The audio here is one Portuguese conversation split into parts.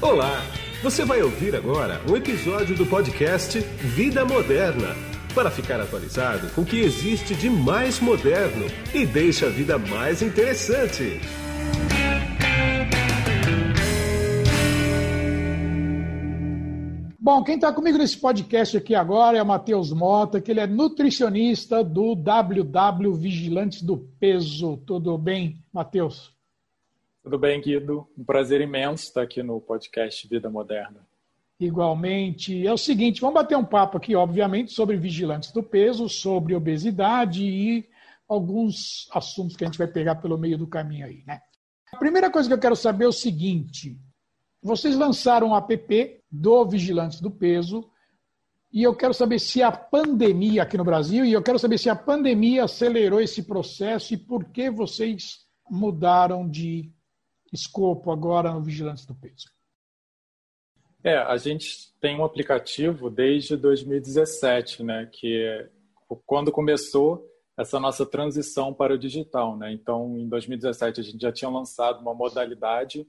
Olá! Você vai ouvir agora um episódio do podcast Vida Moderna para ficar atualizado com o que existe de mais moderno e deixa a vida mais interessante. Bom, quem está comigo nesse podcast aqui agora é o Matheus Mota, que ele é nutricionista do WW Vigilantes do Peso. Tudo bem, Matheus? Tudo bem, Guido? Um prazer imenso estar aqui no podcast Vida Moderna. Igualmente. É o seguinte, vamos bater um papo aqui, obviamente, sobre vigilantes do peso, sobre obesidade e alguns assuntos que a gente vai pegar pelo meio do caminho aí, né? A primeira coisa que eu quero saber é o seguinte: vocês lançaram um app do Vigilantes do Peso e eu quero saber se a pandemia aqui no Brasil e eu quero saber se a pandemia acelerou esse processo e por que vocês mudaram de escopo agora no Vigilantes do Peso. É, a gente tem um aplicativo desde 2017, né, que é quando começou essa nossa transição para o digital, né? Então, em 2017 a gente já tinha lançado uma modalidade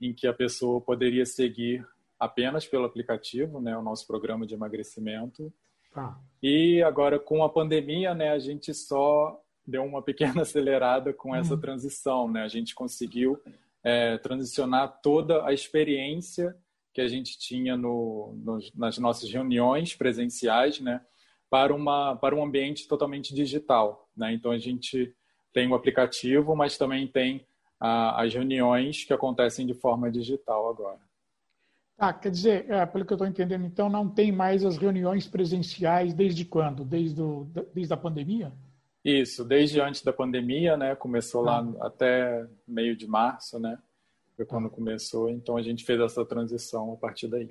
em que a pessoa poderia seguir apenas pelo aplicativo, né, o nosso programa de emagrecimento. Ah. E agora com a pandemia, né, a gente só deu uma pequena acelerada com essa uhum. transição, né? A gente conseguiu é, transicionar toda a experiência que a gente tinha no, no, nas nossas reuniões presenciais, né, para uma para um ambiente totalmente digital, né? Então a gente tem o aplicativo, mas também tem a, as reuniões que acontecem de forma digital agora. Ah, quer dizer, é, pelo que eu estou entendendo, então não tem mais as reuniões presenciais desde quando? Desde, o, desde a pandemia? Isso, desde antes da pandemia, né? Começou ah. lá até meio de março, né? Foi quando começou, então a gente fez essa transição a partir daí.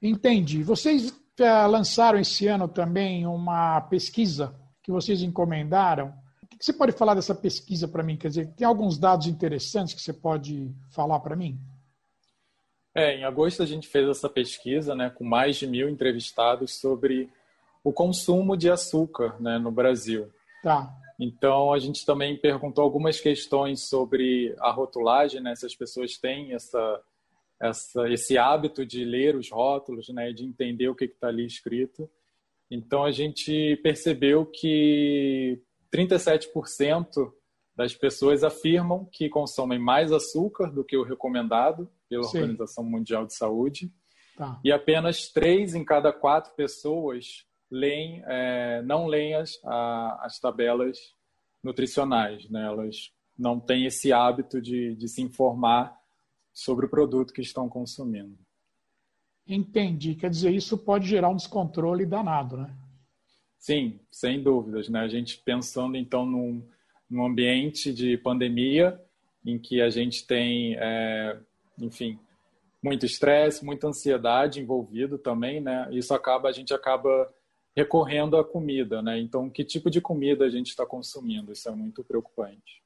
Entendi. Vocês é, lançaram esse ano também uma pesquisa que vocês encomendaram. O que você pode falar dessa pesquisa para mim? Quer dizer, tem alguns dados interessantes que você pode falar para mim? É, em agosto a gente fez essa pesquisa, né, com mais de mil entrevistados sobre o consumo de açúcar, né, no Brasil. Tá. Então, a gente também perguntou algumas questões sobre a rotulagem, né? Se as pessoas têm essa, essa, esse hábito de ler os rótulos, né? De entender o que está ali escrito. Então, a gente percebeu que 37% das pessoas afirmam que consomem mais açúcar do que o recomendado pela Sim. Organização Mundial de Saúde. Tá. E apenas 3 em cada 4 pessoas leem, é, não leem as, a, as tabelas nutricionais, né? Elas não têm esse hábito de, de se informar sobre o produto que estão consumindo. Entendi. Quer dizer, isso pode gerar um descontrole danado, né? Sim, sem dúvidas. Né? A gente pensando, então, num, num ambiente de pandemia, em que a gente tem, é, enfim, muito estresse, muita ansiedade envolvido também, né? Isso acaba, a gente acaba recorrendo à comida, né? Então, que tipo de comida a gente está consumindo? Isso é muito preocupante.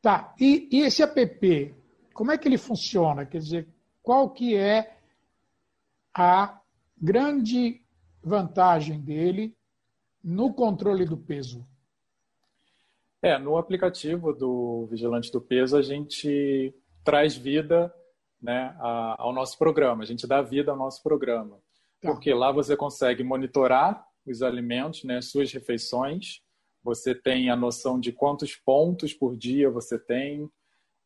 Tá. E, e, esse app, como é que ele funciona? Quer dizer, qual que é a grande vantagem dele no controle do peso? É, no aplicativo do Vigilante do Peso, a gente traz vida né, ao nosso programa, a gente dá vida ao nosso programa. Tá. Porque lá você consegue monitorar os alimentos, né, suas refeições, você tem a noção de quantos pontos por dia você tem,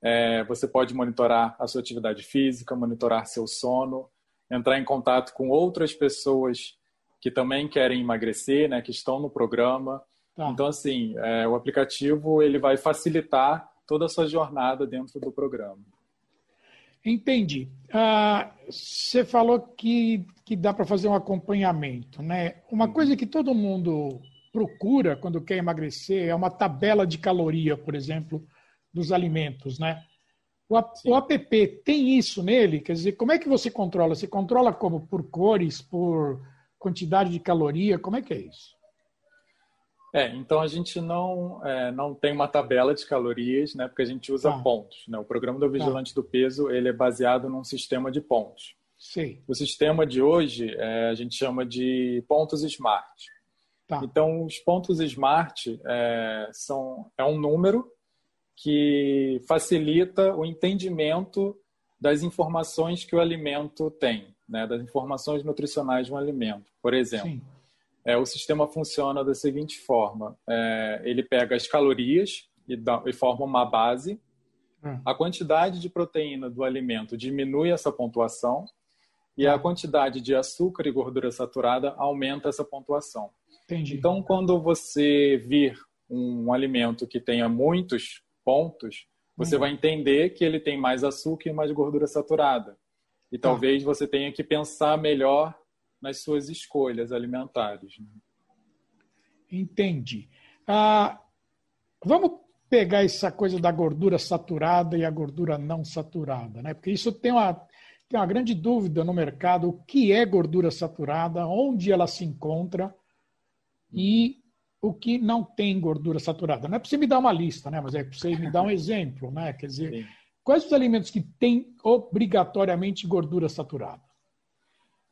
é, você pode monitorar a sua atividade física, monitorar seu sono, entrar em contato com outras pessoas que também querem emagrecer, né, que estão no programa. Tá. Então, assim, é, o aplicativo ele vai facilitar toda a sua jornada dentro do programa. Entendi. Ah, você falou que, que dá para fazer um acompanhamento, né? Uma coisa que todo mundo procura quando quer emagrecer é uma tabela de caloria, por exemplo, dos alimentos, né? O, o app tem isso nele? Quer dizer, como é que você controla? Você controla como? Por cores, por quantidade de caloria? Como é que é isso? É, então a gente não, é, não tem uma tabela de calorias, né? Porque a gente usa ah. pontos. Né? O programa do Vigilante ah. do Peso ele é baseado num sistema de pontos. Sim. O sistema de hoje é, a gente chama de pontos smart. Tá. Então, os pontos smart é, são, é um número que facilita o entendimento das informações que o alimento tem, né? das informações nutricionais de um alimento. Por exemplo, é, o sistema funciona da seguinte forma: é, ele pega as calorias e, dá, e forma uma base. Hum. A quantidade de proteína do alimento diminui essa pontuação e a quantidade de açúcar e gordura saturada aumenta essa pontuação. Entendi. Então, quando você vir um alimento que tenha muitos pontos, você uhum. vai entender que ele tem mais açúcar e mais gordura saturada. E tá. talvez você tenha que pensar melhor nas suas escolhas alimentares. Né? Entendi. Ah, vamos pegar essa coisa da gordura saturada e a gordura não saturada, né? Porque isso tem uma, tem uma grande dúvida no mercado: o que é gordura saturada, onde ela se encontra e o que não tem gordura saturada. Não é para você me dar uma lista, né? mas é para você me dar um exemplo. Né? Quer dizer, Sim. quais os alimentos que têm obrigatoriamente gordura saturada?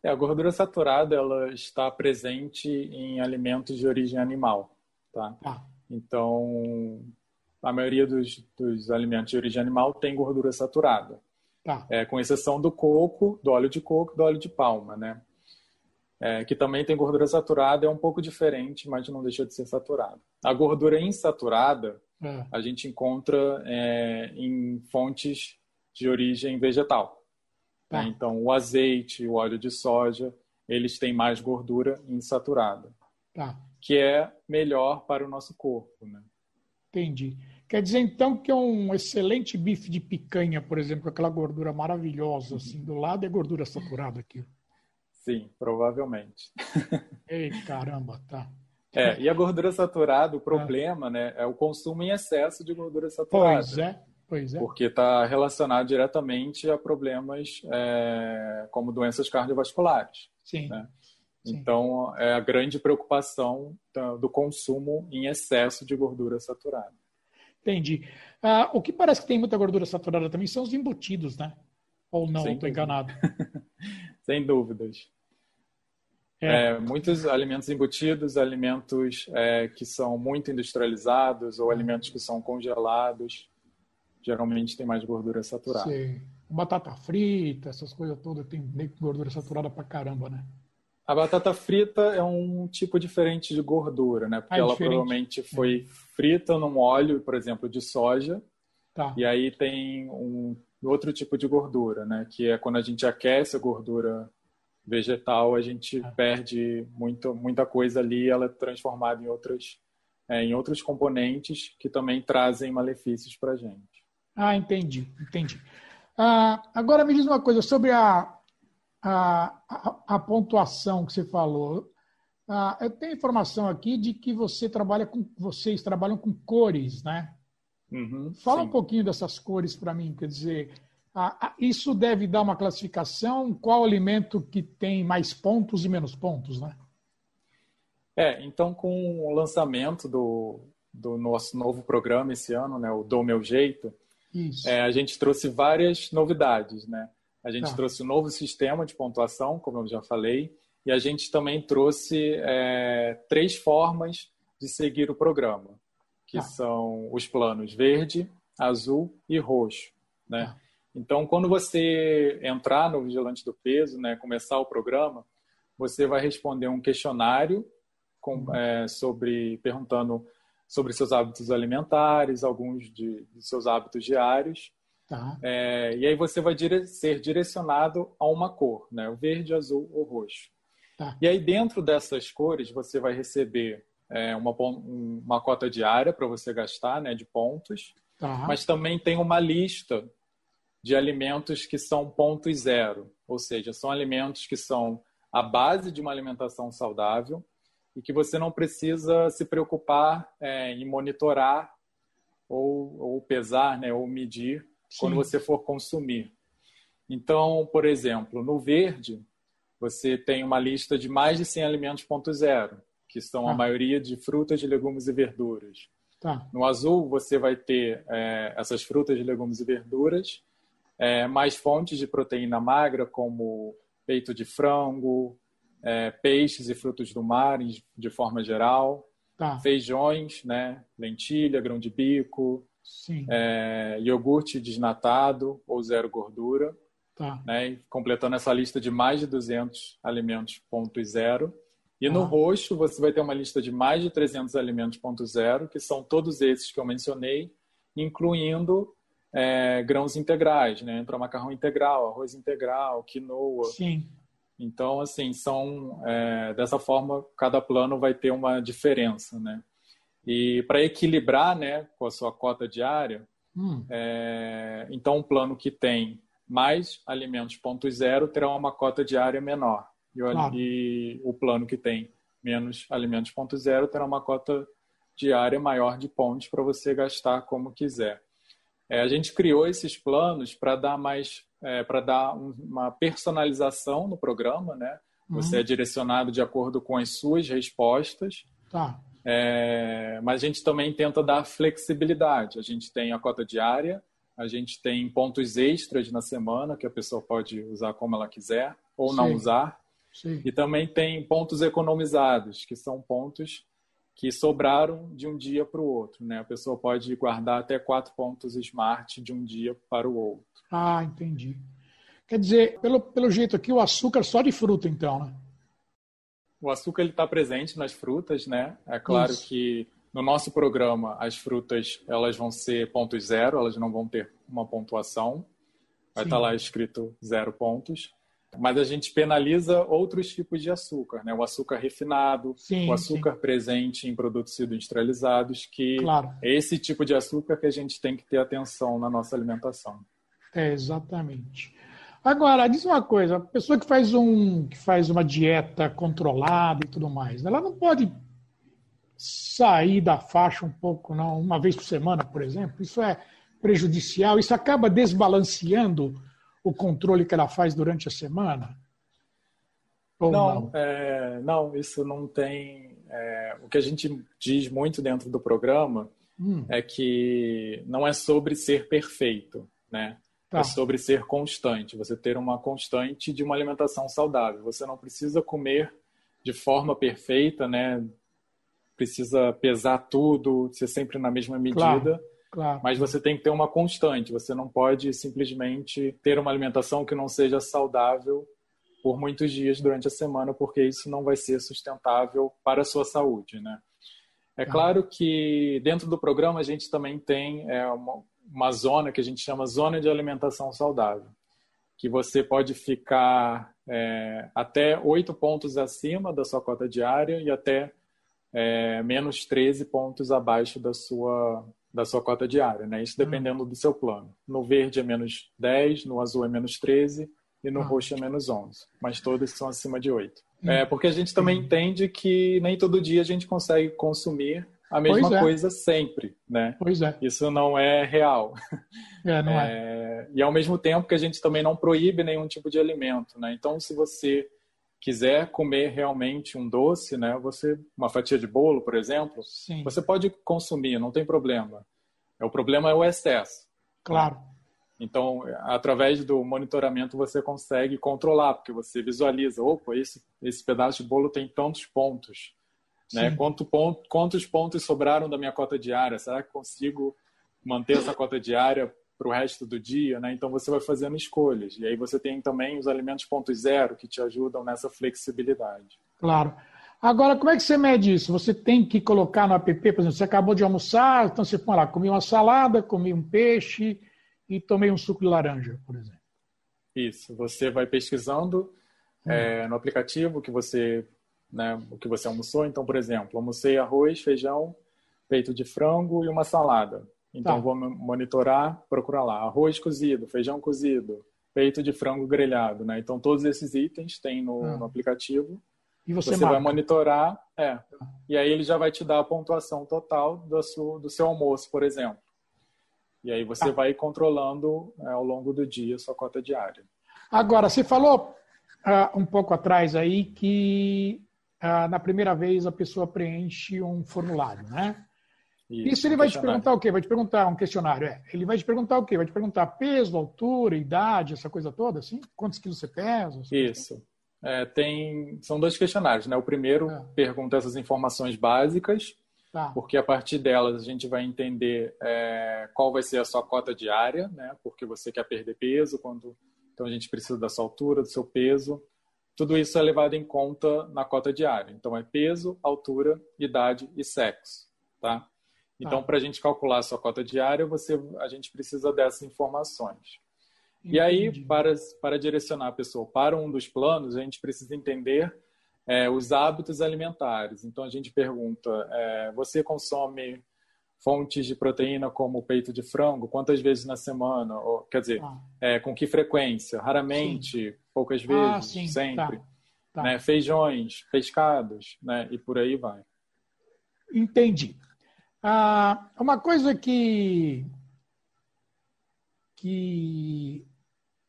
É, a gordura saturada ela está presente em alimentos de origem animal. Tá? Ah. Então, a maioria dos, dos, alimentos de origem animal tem gordura saturada. Tá. É, com exceção do coco, do óleo de coco do óleo de palma. Né? é, que também tem gordura saturada, é um pouco diferente, mas não deixa de ser saturada. A gordura insaturada é. a gente encontra é, em fontes de origem vegetal. Tá. Né? Então, o azeite, o óleo de soja, eles têm mais gordura insaturada, tá. que é melhor para o nosso corpo. Né? Entendi. Quer dizer, então, que é um excelente bife de picanha, por exemplo, aquela gordura maravilhosa, assim, do lado é gordura saturada aqui. Sim, provavelmente. Ei, caramba, tá. É, e a gordura saturada, o problema, é. né, é o consumo em excesso de gordura saturada. Pois é, é. Porque está relacionado diretamente a problemas é, como doenças cardiovasculares. Sim. Né? Sim. Então, é a grande preocupação do consumo em excesso de gordura saturada. Entendi. Ah, o que parece que tem muita gordura saturada também são os embutidos, né? Ou não, estou enganado. Sem dúvidas. É. É, muitos alimentos embutidos, alimentos é, que são muito industrializados ou alimentos que são congelados, geralmente tem mais gordura saturada. Sim. Batata frita, essas coisas todas, tem gordura saturada pra caramba, né? A batata frita é um tipo diferente de gordura, né? Porque ah, é ela diferente. provavelmente foi é. frita num óleo, por exemplo, de soja. Tá. E aí tem um outro tipo de gordura, né? Que é quando a gente aquece a gordura vegetal, a gente é. perde muito, muita coisa ali, ela é transformada em outras é, em outros componentes que também trazem malefícios para a gente. Ah, entendi, entendi. Ah, agora me diz uma coisa sobre a, a, a, a pontuação que você falou. Ah, eu tenho informação aqui de que você trabalha com vocês trabalham com cores, né? Uhum, Fala sim. um pouquinho dessas cores para mim, quer dizer, isso deve dar uma classificação? Qual alimento que tem mais pontos e menos pontos, né? É, então com o lançamento do, do nosso novo programa esse ano, né, o Do Meu Jeito, é, a gente trouxe várias novidades, né? A gente tá. trouxe um novo sistema de pontuação, como eu já falei, e a gente também trouxe é, três formas de seguir o programa que ah. são os planos verde, azul e roxo, né? Ah. Então, quando você entrar no Vigilante do Peso, né, começar o programa, você vai responder um questionário com, uhum. é, sobre perguntando sobre seus hábitos alimentares, alguns de, de seus hábitos diários. Tá. É, e aí você vai dire ser direcionado a uma cor, né? O verde, azul ou roxo. Tá. E aí dentro dessas cores você vai receber é, uma, uma cota diária para você gastar, né, de pontos, tá. mas também tem uma lista de alimentos que são pontos zero, ou seja, são alimentos que são a base de uma alimentação saudável e que você não precisa se preocupar é, em monitorar ou, ou pesar, né, ou medir Sim. quando você for consumir. Então, por exemplo, no verde, você tem uma lista de mais de 100 alimentos ponto zero que são a ah. maioria de frutas, legumes e verduras. Tá. No azul, você vai ter é, essas frutas, legumes e verduras, é, mais fontes de proteína magra, como peito de frango, é, peixes e frutos do mar, de forma geral, tá. feijões, né, lentilha, grão de bico, é, iogurte desnatado ou zero gordura. Tá. Né? Completando essa lista de mais de 200 alimentos ponto zero. E no ah. roxo você vai ter uma lista de mais de 300 alimentos ponto zero, que são todos esses que eu mencionei, incluindo é, grãos integrais, né? Entra macarrão integral, arroz integral, quinoa. Sim. Então, assim, são é, dessa forma cada plano vai ter uma diferença, né? E para equilibrar, né, com a sua cota diária, hum. é, então um plano que tem mais alimentos ponto zero terá uma cota diária menor e, claro. e o plano que tem menos alimentos ponto zero terá uma cota diária maior de pontos para você gastar como quiser. É, a gente criou esses planos para dar mais, é, para dar uma personalização no programa, né? Você uhum. é direcionado de acordo com as suas respostas. Tá. É, mas a gente também tenta dar flexibilidade. A gente tem a cota diária, a gente tem pontos extras na semana que a pessoa pode usar como ela quiser ou Sim. não usar. Sim. E também tem pontos economizados, que são pontos que sobraram de um dia para o outro. Né? A pessoa pode guardar até quatro pontos smart de um dia para o outro. Ah, entendi. Quer dizer, pelo, pelo jeito aqui, o açúcar só de fruta, então, né? O açúcar está presente nas frutas, né? É claro Isso. que no nosso programa as frutas elas vão ser pontos zero, elas não vão ter uma pontuação. Vai estar tá lá escrito zero pontos mas a gente penaliza outros tipos de açúcar, né? O açúcar refinado, sim, o açúcar sim. presente em produtos industrializados, que claro. é esse tipo de açúcar que a gente tem que ter atenção na nossa alimentação. É, exatamente. Agora, diz uma coisa, a pessoa que faz, um, que faz uma dieta controlada e tudo mais, ela não pode sair da faixa um pouco, não, uma vez por semana, por exemplo? Isso é prejudicial, isso acaba desbalanceando o controle que ela faz durante a semana? Ou não, não? É, não isso não tem. É, o que a gente diz muito dentro do programa hum. é que não é sobre ser perfeito, né? Tá. É sobre ser constante. Você ter uma constante de uma alimentação saudável. Você não precisa comer de forma perfeita, né? Precisa pesar tudo, ser sempre na mesma medida. Claro Claro. Mas você tem que ter uma constante. Você não pode simplesmente ter uma alimentação que não seja saudável por muitos dias durante a semana, porque isso não vai ser sustentável para a sua saúde, né? É claro que dentro do programa a gente também tem é, uma, uma zona que a gente chama zona de alimentação saudável, que você pode ficar é, até oito pontos acima da sua cota diária e até é, menos 13 pontos abaixo da sua da sua cota diária, né? Isso dependendo uhum. do seu plano. No verde é menos 10, no azul é menos 13 e no uhum. roxo é menos 11. Mas todos são acima de 8. Uhum. É, porque a gente também entende que nem todo dia a gente consegue consumir a mesma é. coisa sempre, né? Pois é. Isso não é real. É, não é. é. E ao mesmo tempo que a gente também não proíbe nenhum tipo de alimento, né? Então, se você quiser comer realmente um doce, né, você uma fatia de bolo, por exemplo, Sim. você pode consumir, não tem problema. O problema é o excesso. Claro. Então, através do monitoramento você consegue controlar, porque você visualiza, opa, esse, esse pedaço de bolo tem tantos pontos. Né? Quanto ponto, quantos pontos sobraram da minha cota diária? Será que consigo manter essa cota diária para o resto do dia, né? Então você vai fazendo escolhas. E aí você tem também os alimentos ponto zero que te ajudam nessa flexibilidade. Claro. Agora, como é que você mede isso? Você tem que colocar no app, por exemplo, você acabou de almoçar, então você põe lá, comi uma salada, comi um peixe e tomei um suco de laranja, por exemplo. Isso. Você vai pesquisando hum. é, no aplicativo que você, né, o que você almoçou. Então, por exemplo, almocei arroz, feijão, peito de frango e uma salada. Então, tá. vou monitorar, procurar lá, arroz cozido, feijão cozido, peito de frango grelhado, né? Então, todos esses itens tem no, ah. no aplicativo. E você, você vai monitorar, é. E aí ele já vai te dar a pontuação total do seu, do seu almoço, por exemplo. E aí você tá. vai controlando é, ao longo do dia a sua cota diária. Agora, você falou uh, um pouco atrás aí que uh, na primeira vez a pessoa preenche um formulário, né? Isso, Isso ele vai te perguntar o quê? Vai te perguntar um questionário, é. Ele vai te perguntar o quê? Vai te perguntar peso, altura, idade, essa coisa toda, assim? Quantos quilos você pesa? Isso. É, tem, são dois questionários, né? O primeiro é. pergunta essas informações básicas, tá. porque a partir delas a gente vai entender é, qual vai ser a sua cota diária, né? Porque você quer perder peso, quando então a gente precisa da sua altura, do seu peso. Tudo isso é levado em conta na cota diária. Então é peso, altura, idade e sexo, tá? Então, ah. para a gente calcular a sua cota diária, você, a gente precisa dessas informações. Entendi. E aí, para, para direcionar a pessoa para um dos planos, a gente precisa entender é, os hábitos alimentares. Então, a gente pergunta: é, você consome fontes de proteína como peito de frango? Quantas vezes na semana? Ou, quer dizer, ah. é, com que frequência? Raramente, sim. poucas ah, vezes, ah, sempre. Tá. Tá. Né? Feijões, pescados, né? e por aí vai. Entendi. Ah, uma coisa que, que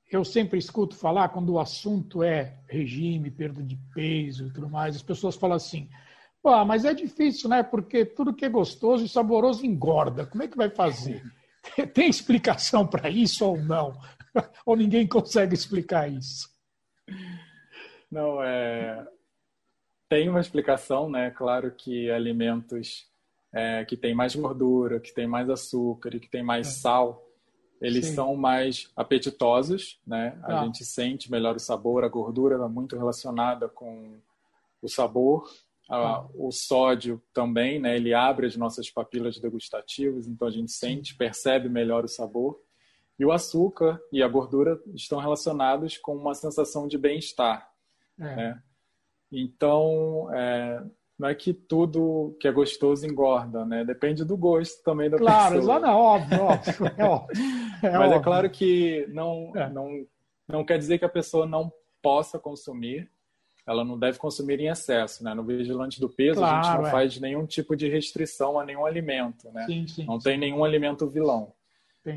eu sempre escuto falar quando o assunto é regime, perda de peso e tudo mais, as pessoas falam assim: Pô, mas é difícil, né? Porque tudo que é gostoso e saboroso engorda. Como é que vai fazer? Tem explicação para isso ou não? ou ninguém consegue explicar isso? Não, é. Tem uma explicação, né? Claro que alimentos é, que têm mais gordura, que têm mais açúcar e que têm mais é. sal, eles Sim. são mais apetitosos, né? A ah. gente sente melhor o sabor, a gordura é muito relacionada com o sabor ah, o sódio também, né? Ele abre as nossas papilas degustativas, então a gente sente, percebe melhor o sabor. E o açúcar e a gordura estão relacionados com uma sensação de bem-estar. É. Né? Então, é, não é que tudo que é gostoso engorda, né? Depende do gosto também da claro, pessoa. Claro, óbvio, óbvio, é óbvio. É Mas é óbvio. é claro que não, é. não, não quer dizer que a pessoa não possa consumir, ela não deve consumir em excesso, né? No vigilante do peso claro, a gente não é. faz nenhum tipo de restrição a nenhum alimento, né? Sim, sim, não sim. tem nenhum alimento vilão.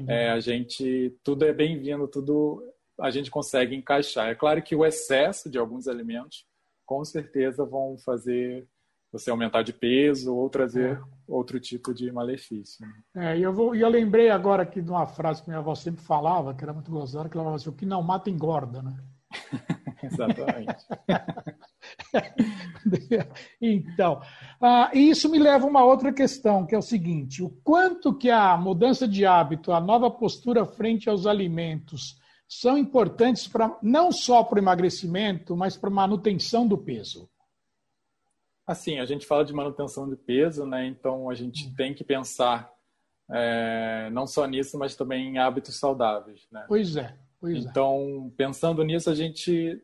É, a gente tudo é bem-vindo, tudo a gente consegue encaixar. É claro que o excesso de alguns alimentos com certeza vão fazer você aumentar de peso ou trazer outro tipo de malefício. Né? É, eu, vou, eu lembrei agora aqui de uma frase que minha avó sempre falava, que era muito gozada, que ela falava assim, o que não mata engorda, né? Exatamente. então, ah, isso me leva a uma outra questão, que é o seguinte: o quanto que a mudança de hábito, a nova postura frente aos alimentos são importantes para não só para o emagrecimento, mas para a manutenção do peso? Assim, a gente fala de manutenção de peso, né? Então a gente hum. tem que pensar é, não só nisso, mas também em hábitos saudáveis, né? Pois é. Pois é. então, é. pensando nisso, a gente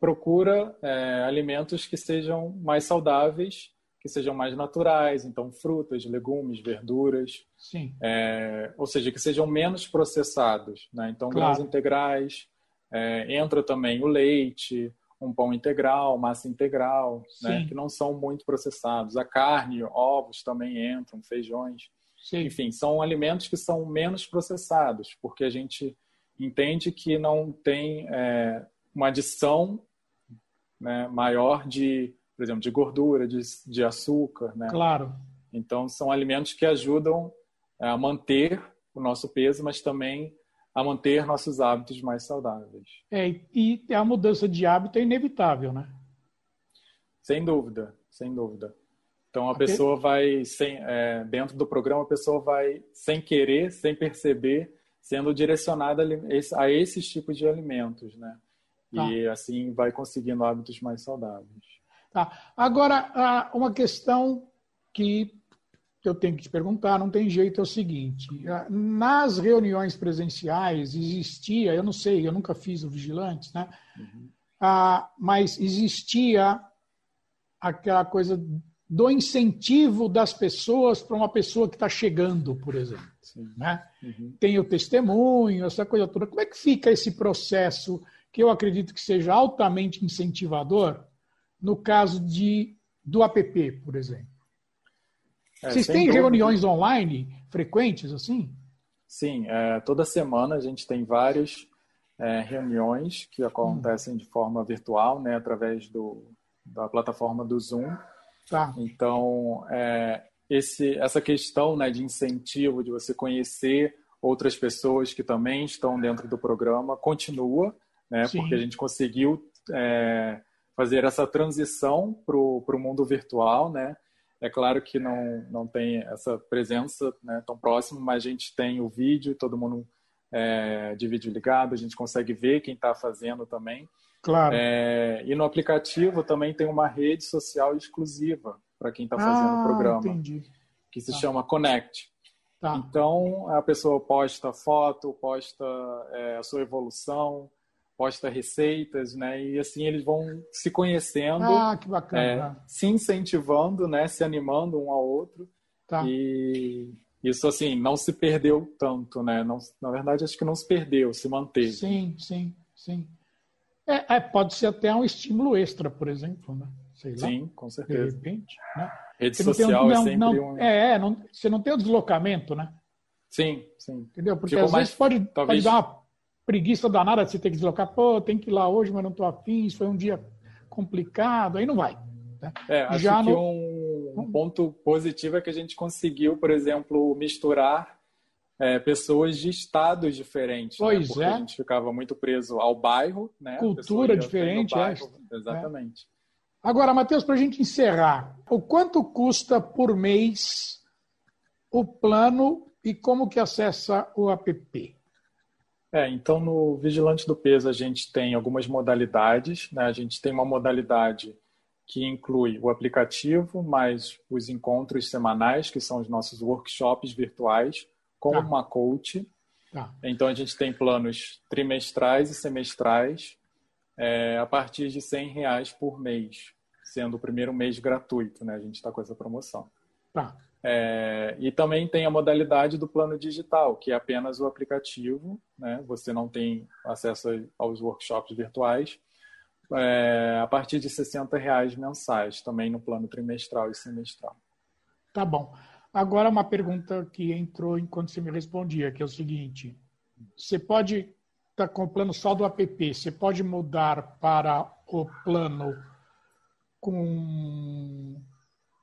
procura é, alimentos que sejam mais saudáveis, que sejam mais naturais, então frutas, legumes, verduras, Sim. É, ou seja, que sejam menos processados, né? Então claro. grãos integrais, é, entra também o leite, um pão integral, massa integral, né? que não são muito processados. A carne, ovos também entram, feijões, Sim. enfim, são alimentos que são menos processados, porque a gente entende que não tem é, uma adição né, maior de, por exemplo, de gordura, de, de açúcar. Né? Claro. Então, são alimentos que ajudam é, a manter o nosso peso, mas também a manter nossos hábitos mais saudáveis. É, e a mudança de hábito é inevitável, né? Sem dúvida, sem dúvida. Então a okay. pessoa vai, sem, é, dentro do programa, a pessoa vai, sem querer, sem perceber, sendo direcionada a esses tipos de alimentos, né? Tá. E assim vai conseguindo hábitos mais saudáveis. Tá. Agora, uma questão que eu tenho que te perguntar, não tem jeito, é o seguinte: nas reuniões presenciais existia, eu não sei, eu nunca fiz o Vigilantes, né? Uhum. Ah, mas existia aquela coisa do incentivo das pessoas para uma pessoa que está chegando, por exemplo. Né? Uhum. Tem o testemunho, essa coisa toda. Como é que fica esse processo que eu acredito que seja altamente incentivador no caso de, do app, por exemplo. É, Vocês têm dúvida. reuniões online frequentes assim? Sim, é, toda semana a gente tem várias é, reuniões que acontecem hum. de forma virtual, né, através do, da plataforma do Zoom. Tá. Então, é, esse, essa questão né, de incentivo, de você conhecer outras pessoas que também estão dentro do programa, continua né? Sim. Porque a gente conseguiu é, fazer essa transição para o mundo virtual, né? É claro que não, não tem essa presença né, tão próxima, mas a gente tem o vídeo, todo mundo é, de vídeo ligado, a gente consegue ver quem está fazendo também. Claro. É, e no aplicativo também tem uma rede social exclusiva para quem está fazendo ah, o programa, entendi. que se Tá. chama Connect. Tá. Então a pessoa posta foto, posta é, a sua evolução, posta receitas, né? E assim eles vão se conhecendo, Ah, que é, bacana. se incentivando, né? Se animando um ao outro. Tá. E isso assim não se perdeu tanto, né? Não, na verdade acho que não se perdeu, se manteve. Sim, sim, sim. É, é, pode ser até um estímulo extra, por exemplo, né? Sim, com de certeza. repente. Né? Rede Porque um- social é não- sempre não- um. É, é, não- você não tem o deslocamento, né? Sim, sim. Entendeu? Porque Ficou às mais- vezes pode, talvez- pode dar uma preguiça danada de você ter que deslocar. Pô, tem que ir lá hoje, mas não estou afim, isso foi um dia complicado, aí não vai. né? É, acho Já que no- um, ponto positivo é que a gente conseguiu, por exemplo, misturar é, pessoas de estados diferentes. né? Pois Porque é. a gente ficava muito preso ao bairro, né? Cultura diferente, é. bairro. Exatamente. Agora, Matheus, para a gente encerrar, o quanto custa por mês o plano e como que acessa o app? É, então no Vigilante do Peso a gente tem algumas modalidades, né? A gente tem uma modalidade que inclui o aplicativo, mais os encontros semanais, que são os nossos workshops virtuais, com Tá. uma coach. Tá. Então a gente tem planos trimestrais e semestrais é, a partir de 100 reais por mês, sendo o primeiro mês gratuito, né? A gente está com essa promoção. Tá. É, e também tem a modalidade do plano digital, que é apenas o aplicativo, né? Você não tem acesso aos workshops virtuais. é, a partir de 60 reais mensais, também no plano trimestral e semestral. Tá bom. Agora uma pergunta que entrou enquanto você me respondia, que é o seguinte: você pode estar com o plano só do app, você pode mudar para o plano com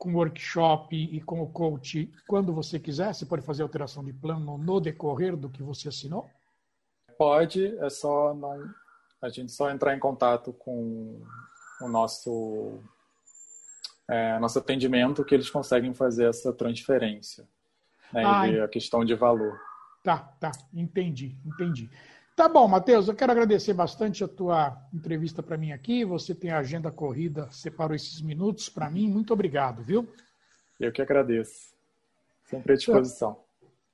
com workshop e com o coach quando você quiser? Você pode fazer alteração de plano no decorrer do que você assinou? Pode, é só não, a gente só entrar em contato com o nosso é, nosso atendimento que eles conseguem fazer essa transferência né, Ah, e a questão de valor. Tá, tá, entendi, entendi. Tá bom, Matheus, eu quero agradecer bastante a tua entrevista para mim aqui. Você tem a agenda corrida, separou esses minutos para mim. Muito obrigado, viu? Eu que agradeço. Sempre à disposição.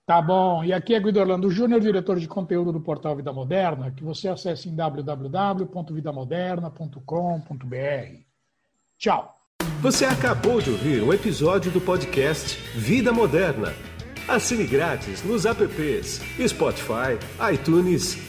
Tá bom. E aqui é Guido Orlando Júnior, diretor de conteúdo do portal Vida Moderna, que você acessa em www.vidamoderna.com.br. Tchau. Você acabou de ouvir um episódio do podcast Vida Moderna. Assine grátis nos apps Spotify, iTunes,